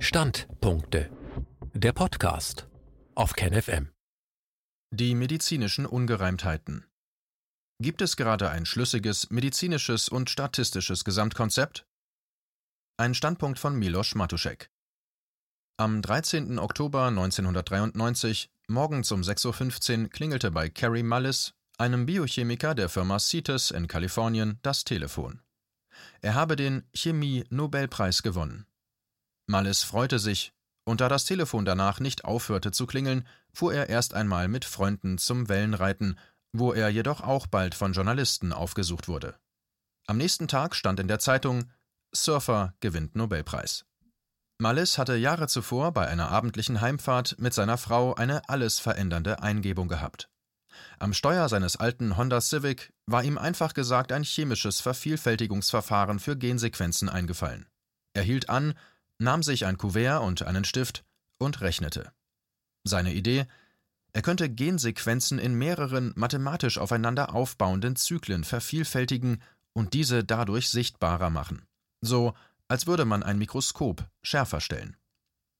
Standpunkte. Der Podcast auf KenFM. Die medizinischen Ungereimtheiten. Gibt es gerade ein schlüssiges medizinisches und statistisches Gesamtkonzept? Ein Standpunkt von Milos Matuszek. Am 13. Oktober 1993, morgens um 6.15 Uhr, klingelte bei Carrie Mullis, einem Biochemiker der Firma CETUS in Kalifornien, das Telefon. Er habe den Chemie-Nobelpreis gewonnen. Mullis freute sich, und da das Telefon danach nicht aufhörte zu klingeln, fuhr er erst einmal mit Freunden zum Wellenreiten, wo er jedoch auch bald von Journalisten aufgesucht wurde. Am nächsten Tag stand in der Zeitung Surfer gewinnt Nobelpreis. Mallis hatte Jahre zuvor bei einer abendlichen Heimfahrt mit seiner Frau eine alles verändernde Eingebung gehabt. Am Steuer seines alten Honda Civic war ihm einfach gesagt ein chemisches Vervielfältigungsverfahren für Gensequenzen eingefallen. Er hielt an, nahm sich ein Kuvert und einen Stift und rechnete. Seine Idee, er könnte Gensequenzen in mehreren mathematisch aufeinander aufbauenden Zyklen vervielfältigen und diese dadurch sichtbarer machen. So als würde man ein Mikroskop schärfer stellen.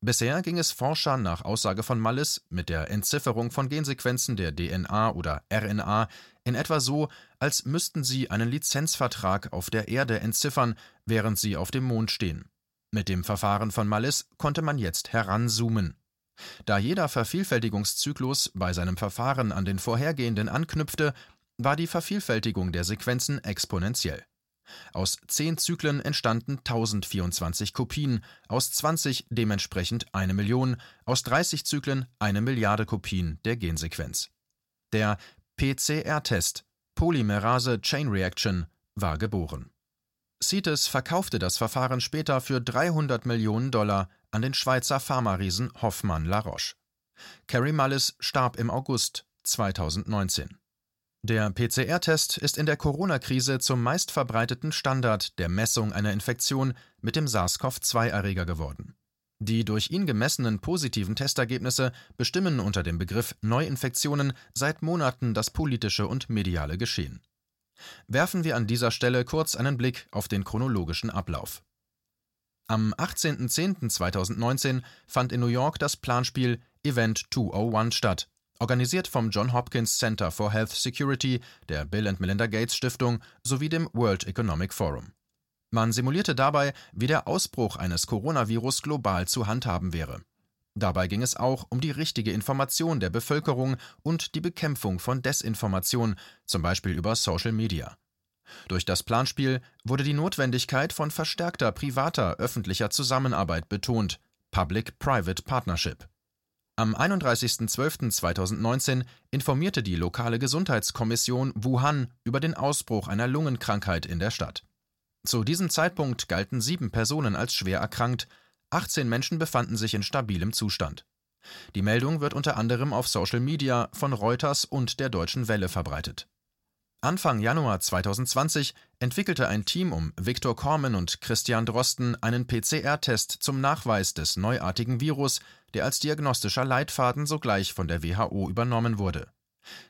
Bisher ging es Forschern nach Aussage von Mallis mit der Entzifferung von Gensequenzen der DNA oder RNA in etwa so, als müssten sie einen Lizenzvertrag auf der Erde entziffern, während sie auf dem Mond stehen. Mit dem Verfahren von Mallis konnte man jetzt heranzoomen. Da jeder Vervielfältigungszyklus bei seinem Verfahren an den vorhergehenden anknüpfte, war die Vervielfältigung der Sequenzen exponentiell. Aus 10 Zyklen entstanden 1024 Kopien, aus 20 dementsprechend eine Million, aus 30 Zyklen eine Milliarde Kopien der Gensequenz. Der PCR-Test Polymerase Chain Reaction war geboren. CITES verkaufte das Verfahren später für 300 Millionen Dollar an den Schweizer Pharmariesen Hoffmann La Roche. Carrie Mullis starb im August 2019. Der PCR-Test ist in der Corona-Krise zum meistverbreiteten Standard der Messung einer Infektion mit dem SARS-CoV-2-Erreger geworden. Die durch ihn gemessenen positiven Testergebnisse bestimmen unter dem Begriff Neuinfektionen seit Monaten das politische und mediale Geschehen. Werfen wir an dieser Stelle kurz einen Blick auf den chronologischen Ablauf. Am 18.10.2019 fand in New York das Planspiel Event 201 statt, organisiert vom John Hopkins Center for Health Security, der Bill and Melinda Gates Stiftung sowie dem World Economic Forum. Man simulierte dabei, wie der Ausbruch eines Coronavirus global zu handhaben wäre. Dabei ging es auch um die richtige Information der Bevölkerung und die Bekämpfung von Desinformation, zum Beispiel über Social Media. Durch das Planspiel wurde die Notwendigkeit von verstärkter privater öffentlicher Zusammenarbeit betont, Public-Private Partnership. Am 31.12.2019 informierte die lokale Gesundheitskommission Wuhan über den Ausbruch einer Lungenkrankheit in der Stadt. Zu diesem Zeitpunkt galten sieben Personen als schwer erkrankt, 18 Menschen befanden sich in stabilem Zustand. Die Meldung wird unter anderem auf Social Media von Reuters und der Deutschen Welle verbreitet. Anfang Januar 2020 entwickelte ein Team um Viktor Kormen und Christian Drosten einen PCR-Test zum Nachweis des neuartigen Virus, der als diagnostischer Leitfaden sogleich von der WHO übernommen wurde.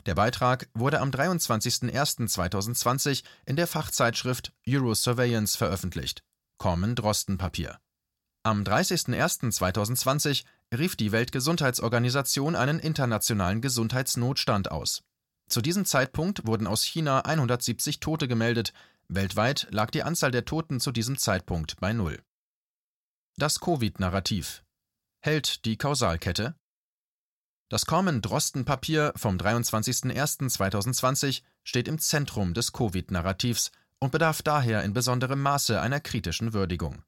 Der Beitrag wurde am 23.01.2020 in der Fachzeitschrift Eurosurveillance veröffentlicht. Kormen Drosten Papier. Am 30.01.2020 rief die Weltgesundheitsorganisation einen internationalen Gesundheitsnotstand aus. Zu diesem Zeitpunkt wurden aus China 170 Tote gemeldet, weltweit lag die Anzahl der Toten zu diesem Zeitpunkt bei Null. Das Covid-Narrativ hält die Kausalkette? Das Kormen-Drosten-Papier vom 23.01.2020 steht im Zentrum des Covid-Narrativs und bedarf daher in besonderem Maße einer kritischen Würdigung.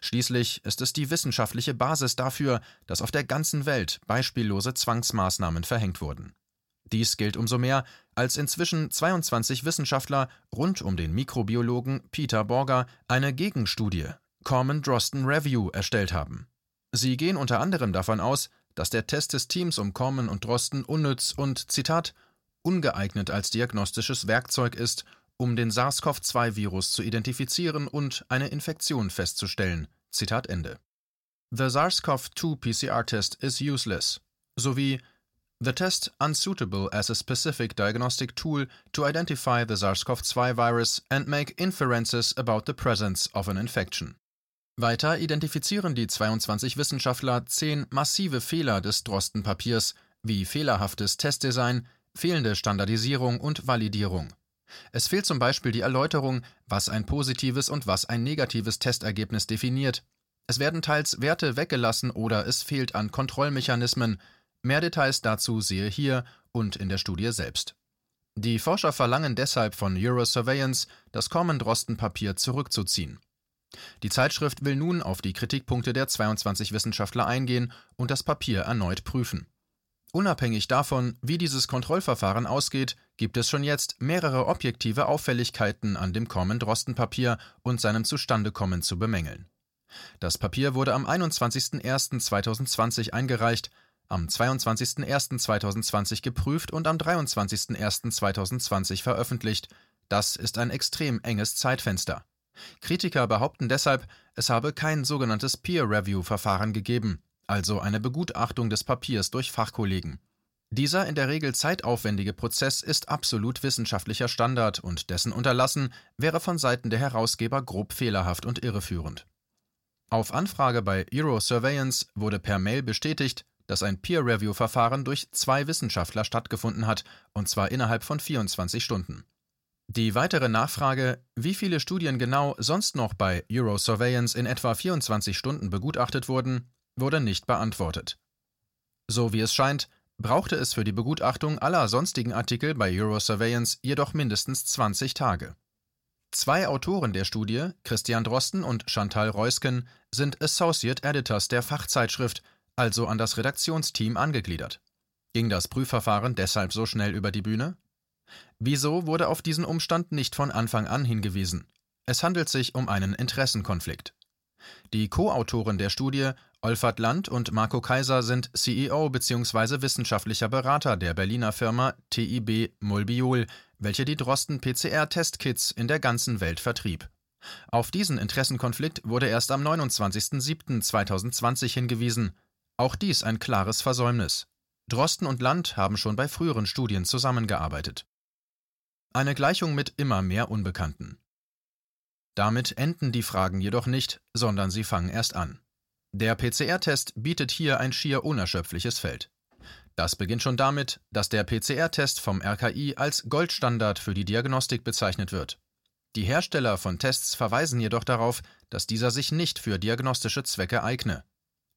Schließlich ist es die wissenschaftliche Basis dafür, dass auf der ganzen Welt beispiellose Zwangsmaßnahmen verhängt wurden. Dies gilt umso mehr, als inzwischen 22 Wissenschaftler rund um den Mikrobiologen Peter Borger eine Gegenstudie Common Drosten Review erstellt haben. Sie gehen unter anderem davon aus, dass der Test des Teams um Common und Drosten unnütz und, Zitat, ungeeignet als diagnostisches Werkzeug ist, um den SARS-CoV-2-Virus zu identifizieren und eine Infektion festzustellen. Zitat Ende. The SARS-CoV-2 PCR test is useless. sowie The test unsuitable as a specific diagnostic tool to identify the SARS-CoV-2 virus and make inferences about the presence of an infection. Weiter identifizieren die 22 Wissenschaftler zehn massive Fehler des Drosten-Papiers, wie fehlerhaftes Testdesign, fehlende Standardisierung und Validierung. Es fehlt zum Beispiel die Erläuterung, was ein positives und was ein negatives Testergebnis definiert. Es werden teils Werte weggelassen oder es fehlt an Kontrollmechanismen. Mehr Details dazu sehe hier und in der Studie selbst. Die Forscher verlangen deshalb von Eurosurveillance, das Corman-Drosten-Papier zurückzuziehen. Die Zeitschrift will nun auf die Kritikpunkte der 22 Wissenschaftler eingehen und das Papier erneut prüfen. Unabhängig davon, wie dieses Kontrollverfahren ausgeht, gibt es schon jetzt mehrere objektive Auffälligkeiten an dem Corman-Drosten-Papier und seinem Zustandekommen zu bemängeln. Das Papier wurde am 21.01.2020 eingereicht, am 22.01.2020 geprüft und am 23.01.2020 veröffentlicht. Das ist ein extrem enges Zeitfenster. Kritiker behaupten deshalb, es habe kein sogenanntes Peer-Review-Verfahren gegeben, also eine Begutachtung des Papiers durch Fachkollegen. Dieser in der Regel zeitaufwendige Prozess ist absolut wissenschaftlicher Standard und dessen Unterlassen wäre von Seiten der Herausgeber grob fehlerhaft und irreführend. Auf Anfrage bei Eurosurveillance wurde per Mail bestätigt, dass ein Peer-Review-Verfahren durch zwei Wissenschaftler stattgefunden hat, und zwar innerhalb von 24 Stunden. Die weitere Nachfrage, wie viele Studien genau sonst noch bei Eurosurveillance in etwa 24 Stunden begutachtet wurden, wurde nicht beantwortet. So wie es scheint, brauchte es für die Begutachtung aller sonstigen Artikel bei Eurosurveillance jedoch mindestens 20 Tage. Zwei Autoren der Studie, Christian Drosten und Chantal Reusken, sind Associate Editors der Fachzeitschrift, also an das Redaktionsteam angegliedert. Ging das Prüfverfahren deshalb so schnell über die Bühne? Wieso wurde auf diesen Umstand nicht von Anfang an hingewiesen? Es handelt sich um einen Interessenkonflikt. Die Co-Autoren der Studie, Olfert Land und Marco Kaiser, sind CEO bzw. wissenschaftlicher Berater der Berliner Firma TIB Mulbiol, welche die Drosten PCR-Testkits in der ganzen Welt vertrieb. Auf diesen Interessenkonflikt wurde erst am 29.07.2020 hingewiesen. Auch dies ein klares Versäumnis. Drosten und Land haben schon bei früheren Studien zusammengearbeitet. Eine Gleichung mit immer mehr Unbekannten. Damit enden die Fragen jedoch nicht, sondern sie fangen erst an. Der PCR-Test bietet hier ein schier unerschöpfliches Feld. Das beginnt schon damit, dass der PCR-Test vom RKI als Goldstandard für die Diagnostik bezeichnet wird. Die Hersteller von Tests verweisen jedoch darauf, dass dieser sich nicht für diagnostische Zwecke eigne.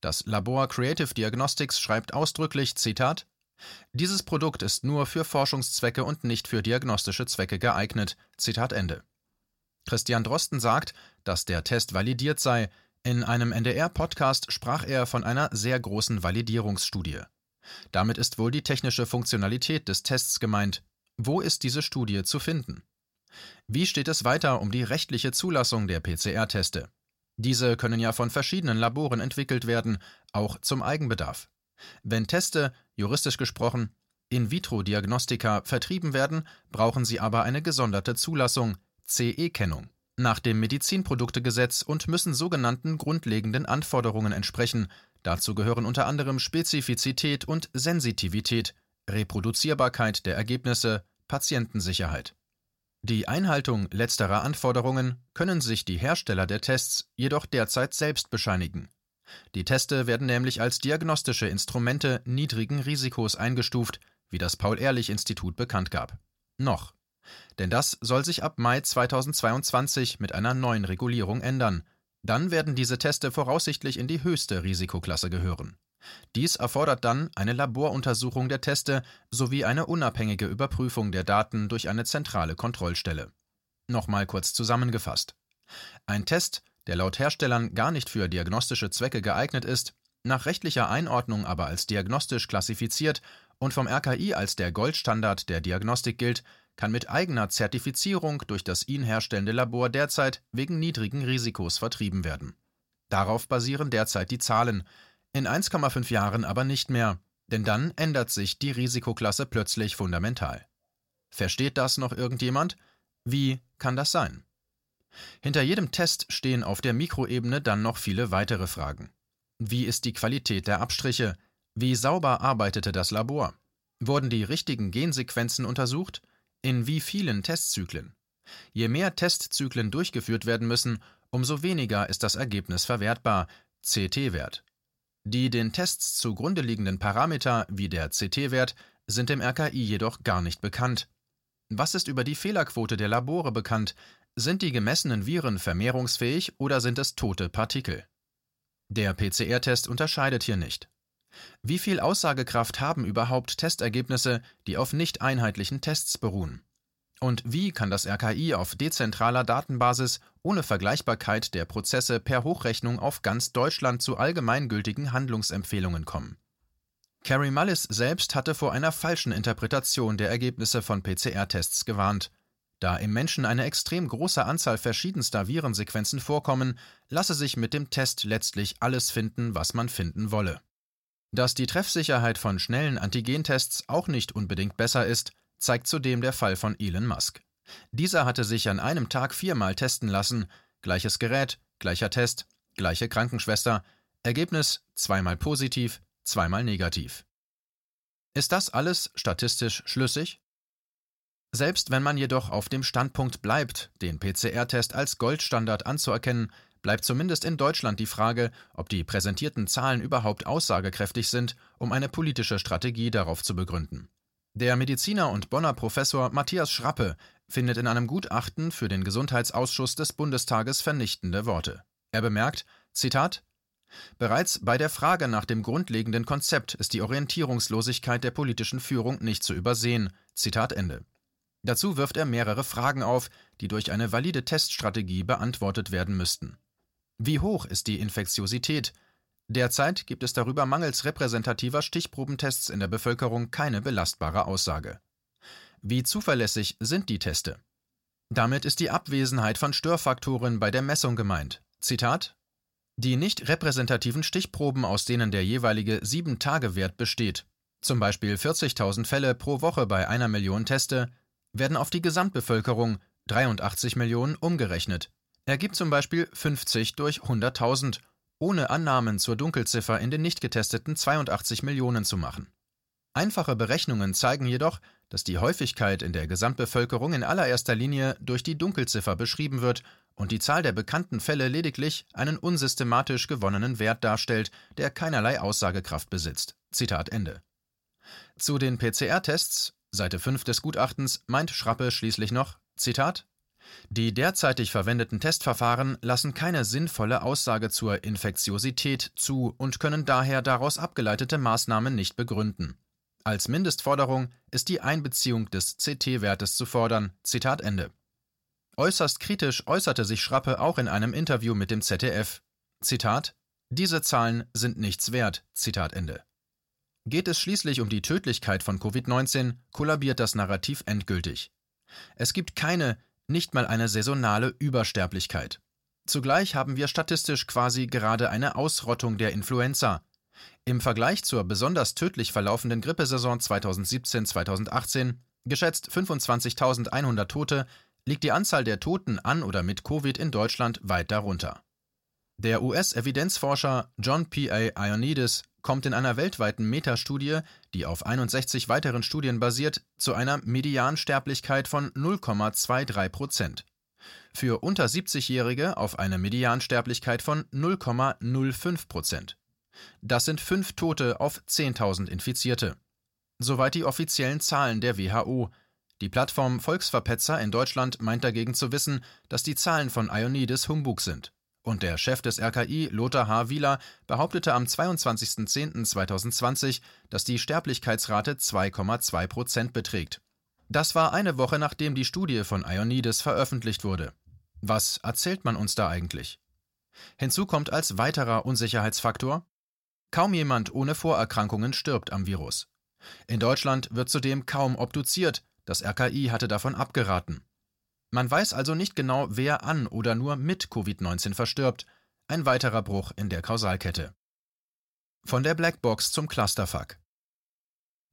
Das Labor Creative Diagnostics schreibt ausdrücklich, Zitat, dieses Produkt ist nur für Forschungszwecke und nicht für diagnostische Zwecke geeignet. Zitat Ende. Christian Drosten sagt, dass der Test validiert sei. In einem NDR-Podcast sprach er von einer sehr großen Validierungsstudie. Damit ist wohl die technische Funktionalität des Tests gemeint. Wo ist diese Studie zu finden? Wie steht es weiter um die rechtliche Zulassung der PCR-Teste? Diese können ja von verschiedenen Laboren entwickelt werden, auch zum Eigenbedarf. Wenn Teste, juristisch gesprochen, In-vitro-Diagnostika vertrieben werden, brauchen sie aber eine gesonderte Zulassung, CE-Kennung, nach dem Medizinproduktegesetz und müssen sogenannten grundlegenden Anforderungen entsprechen. Dazu gehören unter anderem Spezifizität und Sensitivität, Reproduzierbarkeit der Ergebnisse, Patientensicherheit. Die Einhaltung letzterer Anforderungen können sich die Hersteller der Tests jedoch derzeit selbst bescheinigen. Die Teste werden nämlich als diagnostische Instrumente niedrigen Risikos eingestuft, wie das Paul-Ehrlich-Institut bekannt gab. Noch. Denn das soll sich ab Mai 2022 mit einer neuen Regulierung ändern. Dann werden diese Teste voraussichtlich in die höchste Risikoklasse gehören. Dies erfordert dann eine Laboruntersuchung der Teste sowie eine unabhängige Überprüfung der Daten durch eine zentrale Kontrollstelle. Nochmal kurz zusammengefasst. Ein Test der laut Herstellern gar nicht für diagnostische Zwecke geeignet ist, nach rechtlicher Einordnung aber als diagnostisch klassifiziert und vom RKI als der Goldstandard der Diagnostik gilt, kann mit eigener Zertifizierung durch das ihn herstellende Labor derzeit wegen niedrigen Risikos vertrieben werden. Darauf basieren derzeit die Zahlen, in 1,5 Jahren aber nicht mehr, denn dann ändert sich die Risikoklasse plötzlich fundamental. Versteht das noch irgendjemand? Wie kann das sein? Hinter jedem Test stehen auf der Mikroebene dann noch viele weitere Fragen. Wie ist die Qualität der Abstriche? Wie sauber arbeitete das Labor? Wurden die richtigen Gensequenzen untersucht? In wie vielen Testzyklen? Je mehr Testzyklen durchgeführt werden müssen, umso weniger ist das Ergebnis verwertbar, CT-Wert. Die den Tests zugrunde liegenden Parameter wie der CT-Wert sind dem RKI jedoch gar nicht bekannt. Was ist über die Fehlerquote der Labore bekannt? Sind die gemessenen Viren vermehrungsfähig oder sind es tote Partikel? Der PCR-Test unterscheidet hier nicht. Wie viel Aussagekraft haben überhaupt Testergebnisse, die auf nicht einheitlichen Tests beruhen? Und wie kann das RKI auf dezentraler Datenbasis ohne Vergleichbarkeit der Prozesse per Hochrechnung auf ganz Deutschland zu allgemeingültigen Handlungsempfehlungen kommen? Carrie Mullis selbst hatte vor einer falschen Interpretation der Ergebnisse von PCR-Tests gewarnt. Da im Menschen eine extrem große Anzahl verschiedenster Virensequenzen vorkommen, lasse sich mit dem Test letztlich alles finden, was man finden wolle. Dass die Treffsicherheit von schnellen Antigentests auch nicht unbedingt besser ist, zeigt zudem der Fall von Elon Musk. Dieser hatte sich an einem Tag viermal testen lassen, gleiches Gerät, gleicher Test, gleiche Krankenschwester, Ergebnis zweimal positiv, zweimal negativ. Ist das alles statistisch schlüssig? Selbst wenn man jedoch auf dem Standpunkt bleibt, den PCR-Test als Goldstandard anzuerkennen, bleibt zumindest in Deutschland die Frage, ob die präsentierten Zahlen überhaupt aussagekräftig sind, um eine politische Strategie darauf zu begründen. Der Mediziner und Bonner Professor Matthias Schrappe findet in einem Gutachten für den Gesundheitsausschuss des Bundestages vernichtende Worte. Er bemerkt, Zitat, Bereits bei der Frage nach dem grundlegenden Konzept ist die Orientierungslosigkeit der politischen Führung nicht zu übersehen. Zitat Ende. Dazu wirft er mehrere Fragen auf, die durch eine valide Teststrategie beantwortet werden müssten. Wie hoch ist die Infektiosität? Derzeit gibt es darüber mangels repräsentativer Stichprobentests in der Bevölkerung keine belastbare Aussage. Wie zuverlässig sind die Teste? Damit ist die Abwesenheit von Störfaktoren bei der Messung gemeint. Zitat Die nicht repräsentativen Stichproben, aus denen der jeweilige 7-Tage-Wert besteht, zum Beispiel 40.000 Fälle pro Woche bei einer Million Teste, werden auf die Gesamtbevölkerung 83 Millionen umgerechnet. Ergibt zum Beispiel 50 durch 100.000, ohne Annahmen zur Dunkelziffer in den nicht getesteten 82 Millionen zu machen. Einfache Berechnungen zeigen jedoch, dass die Häufigkeit in der Gesamtbevölkerung in allererster Linie durch die Dunkelziffer beschrieben wird und die Zahl der bekannten Fälle lediglich einen unsystematisch gewonnenen Wert darstellt, der keinerlei Aussagekraft besitzt. Zitat Ende. Zu den PCR-Tests Seite 5 des Gutachtens meint Schrappe schließlich noch, Zitat, die derzeitig verwendeten Testverfahren lassen keine sinnvolle Aussage zur Infektiosität zu und können daher daraus abgeleitete Maßnahmen nicht begründen. Als Mindestforderung ist die Einbeziehung des CT-Wertes zu fordern. Zitat Ende. Äußerst kritisch äußerte sich Schrappe auch in einem Interview mit dem ZDF. Zitat: Diese Zahlen sind nichts wert. Zitat Ende. Geht es schließlich um die Tödlichkeit von Covid-19, kollabiert das Narrativ endgültig. Es gibt keine, nicht mal eine saisonale Übersterblichkeit. Zugleich haben wir statistisch quasi gerade eine Ausrottung der Influenza. Im Vergleich zur besonders tödlich verlaufenden Grippesaison 2017-2018, geschätzt 25.100 Tote, liegt die Anzahl der Toten an oder mit Covid in Deutschland weit darunter. Der US-Evidenzforscher John P. A. Ioannidis kommt in einer weltweiten Metastudie, die auf 61 weiteren Studien basiert, zu einer Mediansterblichkeit von 0,23 Prozent. Für unter 70-Jährige auf eine Mediansterblichkeit von 0,05 Prozent. Das sind fünf Tote auf 10.000 Infizierte. Soweit die offiziellen Zahlen der WHO. Die Plattform Volksverpetzer in Deutschland meint dagegen zu wissen, dass die Zahlen von Ioannidis Humbug sind. Und der Chef des RKI, Lothar H. Wieler, behauptete am 22.10.2020, dass die Sterblichkeitsrate 2,2 Prozent beträgt. Das war eine Woche nachdem die Studie von Ionides veröffentlicht wurde. Was erzählt man uns da eigentlich? Hinzu kommt als weiterer Unsicherheitsfaktor, kaum jemand ohne Vorerkrankungen stirbt am Virus. In Deutschland wird zudem kaum obduziert, das RKI hatte davon abgeraten. Man weiß also nicht genau, wer an oder nur mit Covid-19 verstirbt, ein weiterer Bruch in der Kausalkette. Von der Blackbox zum Clusterfuck.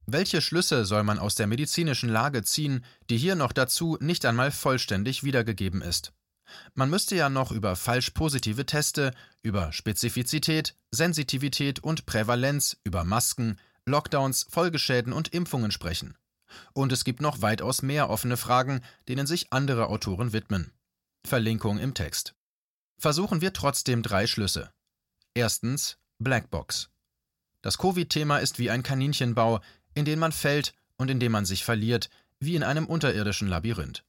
Welche Schlüsse soll man aus der medizinischen Lage ziehen, die hier noch dazu nicht einmal vollständig wiedergegeben ist? Man müsste ja noch über falsch positive Teste, über Spezifizität, Sensitivität und Prävalenz, über Masken, Lockdowns, Folgeschäden und Impfungen sprechen. Und es gibt noch weitaus mehr offene Fragen, denen sich andere Autoren widmen. Verlinkung im Text. Versuchen wir trotzdem drei Schlüsse. Erstens Blackbox. Das Covid-Thema ist wie ein Kaninchenbau, in den man fällt und in dem man sich verliert, wie in einem unterirdischen Labyrinth.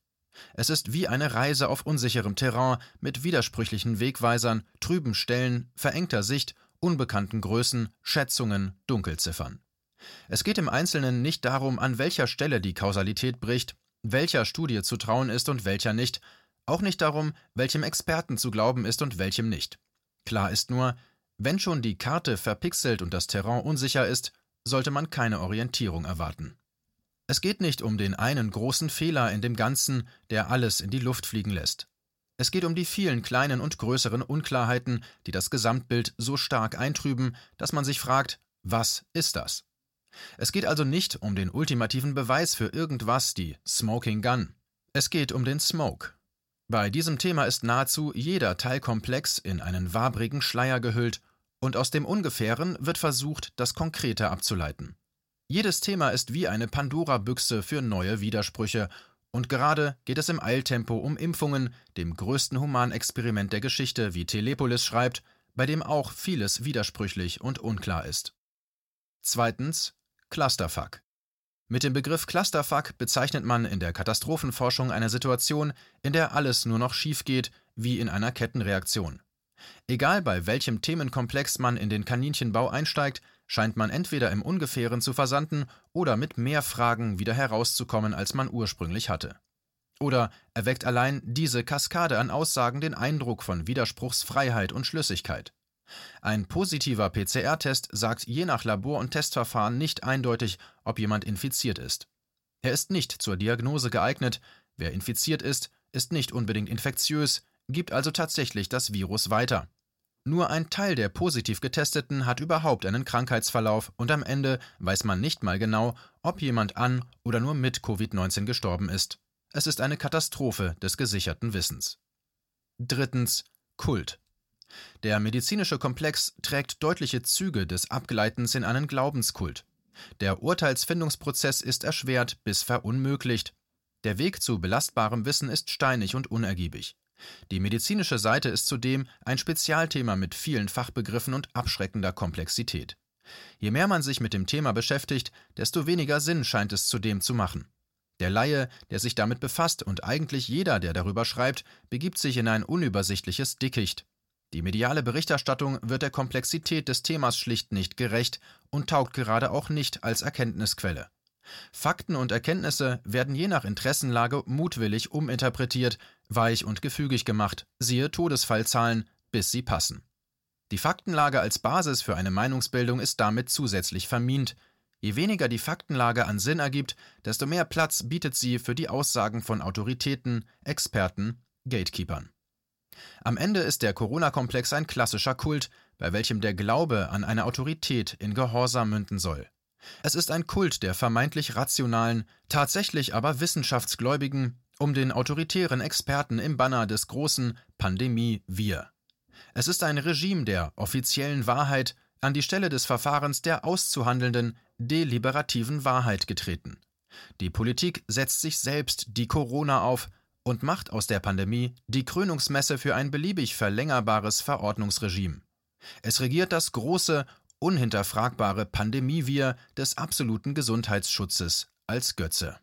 Es ist wie eine Reise auf unsicherem Terrain mit widersprüchlichen Wegweisern, trüben Stellen, verengter Sicht, unbekannten Größen, Schätzungen, Dunkelziffern. Es geht im Einzelnen nicht darum, an welcher Stelle die Kausalität bricht, welcher Studie zu trauen ist und welcher nicht, auch nicht darum, welchem Experten zu glauben ist und welchem nicht. Klar ist nur, wenn schon die Karte verpixelt und das Terrain unsicher ist, sollte man keine Orientierung erwarten. Es geht nicht um den einen großen Fehler in dem Ganzen, der alles in die Luft fliegen lässt. Es geht um die vielen kleinen und größeren Unklarheiten, die das Gesamtbild so stark eintrüben, dass man sich fragt, was ist das? Es geht also nicht um den ultimativen Beweis für irgendwas, die Smoking Gun. Es geht um den Smoke. Bei diesem Thema ist nahezu jeder Teilkomplex in einen wabrigen Schleier gehüllt und aus dem Ungefähren wird versucht, das Konkrete abzuleiten. Jedes Thema ist wie eine Pandora-Büchse für neue Widersprüche und gerade geht es im Eiltempo um Impfungen, dem größten Humanexperiment der Geschichte, wie Telepolis schreibt, bei dem auch vieles widersprüchlich und unklar ist. Zweitens Clusterfuck. Mit dem Begriff Clusterfuck bezeichnet man in der Katastrophenforschung eine Situation, in der alles nur noch schief geht, wie in einer Kettenreaktion. Egal bei welchem Themenkomplex man in den Kaninchenbau einsteigt, scheint man entweder im Ungefähren zu versanden oder mit mehr Fragen wieder herauszukommen, als man ursprünglich hatte. Oder erweckt allein diese Kaskade an Aussagen den Eindruck von Widerspruchsfreiheit und Schlüssigkeit. Ein positiver PCR-Test sagt je nach Labor- und Testverfahren nicht eindeutig, ob jemand infiziert ist. Er ist nicht zur Diagnose geeignet, wer infiziert ist, ist nicht unbedingt infektiös, gibt also tatsächlich das Virus weiter. Nur ein Teil der positiv Getesteten hat überhaupt einen Krankheitsverlauf und am Ende weiß man nicht mal genau, ob jemand an oder nur mit Covid-19 gestorben ist. Es ist eine Katastrophe des gesicherten Wissens. Drittens Kult. Der medizinische Komplex trägt deutliche Züge des Abgleitens in einen Glaubenskult. Der Urteilsfindungsprozess ist erschwert bis verunmöglicht. Der Weg zu belastbarem Wissen ist steinig und unergiebig. Die medizinische Seite ist zudem ein Spezialthema mit vielen Fachbegriffen und abschreckender Komplexität. Je mehr man sich mit dem Thema beschäftigt, desto weniger Sinn scheint es zudem zu machen. Der Laie, der sich damit befasst und eigentlich jeder, der darüber schreibt, begibt sich in ein unübersichtliches Dickicht. Die mediale Berichterstattung wird der Komplexität des Themas schlicht nicht gerecht und taugt gerade auch nicht als Erkenntnisquelle. Fakten und Erkenntnisse werden je nach Interessenlage mutwillig uminterpretiert, weich und gefügig gemacht, siehe Todesfallzahlen, bis sie passen. Die Faktenlage als Basis für eine Meinungsbildung ist damit zusätzlich vermint. Je weniger die Faktenlage an Sinn ergibt, desto mehr Platz bietet sie für die Aussagen von Autoritäten, Experten, Gatekeepern. Am Ende ist der Corona-Komplex ein klassischer Kult, bei welchem der Glaube an eine Autorität in Gehorsam münden soll. Es ist ein Kult der vermeintlich rationalen, tatsächlich aber wissenschaftsgläubigen, um den autoritären Experten im Banner des großen Pandemie Wir. Es ist ein Regime der offiziellen Wahrheit an die Stelle des Verfahrens der auszuhandelnden, deliberativen Wahrheit getreten. Die Politik setzt sich selbst die Corona auf und macht aus der Pandemie die Krönungsmesse für ein beliebig verlängerbares Verordnungsregime. Es regiert das große, unhinterfragbare Pandemie-Wir des absoluten Gesundheitsschutzes als Götze.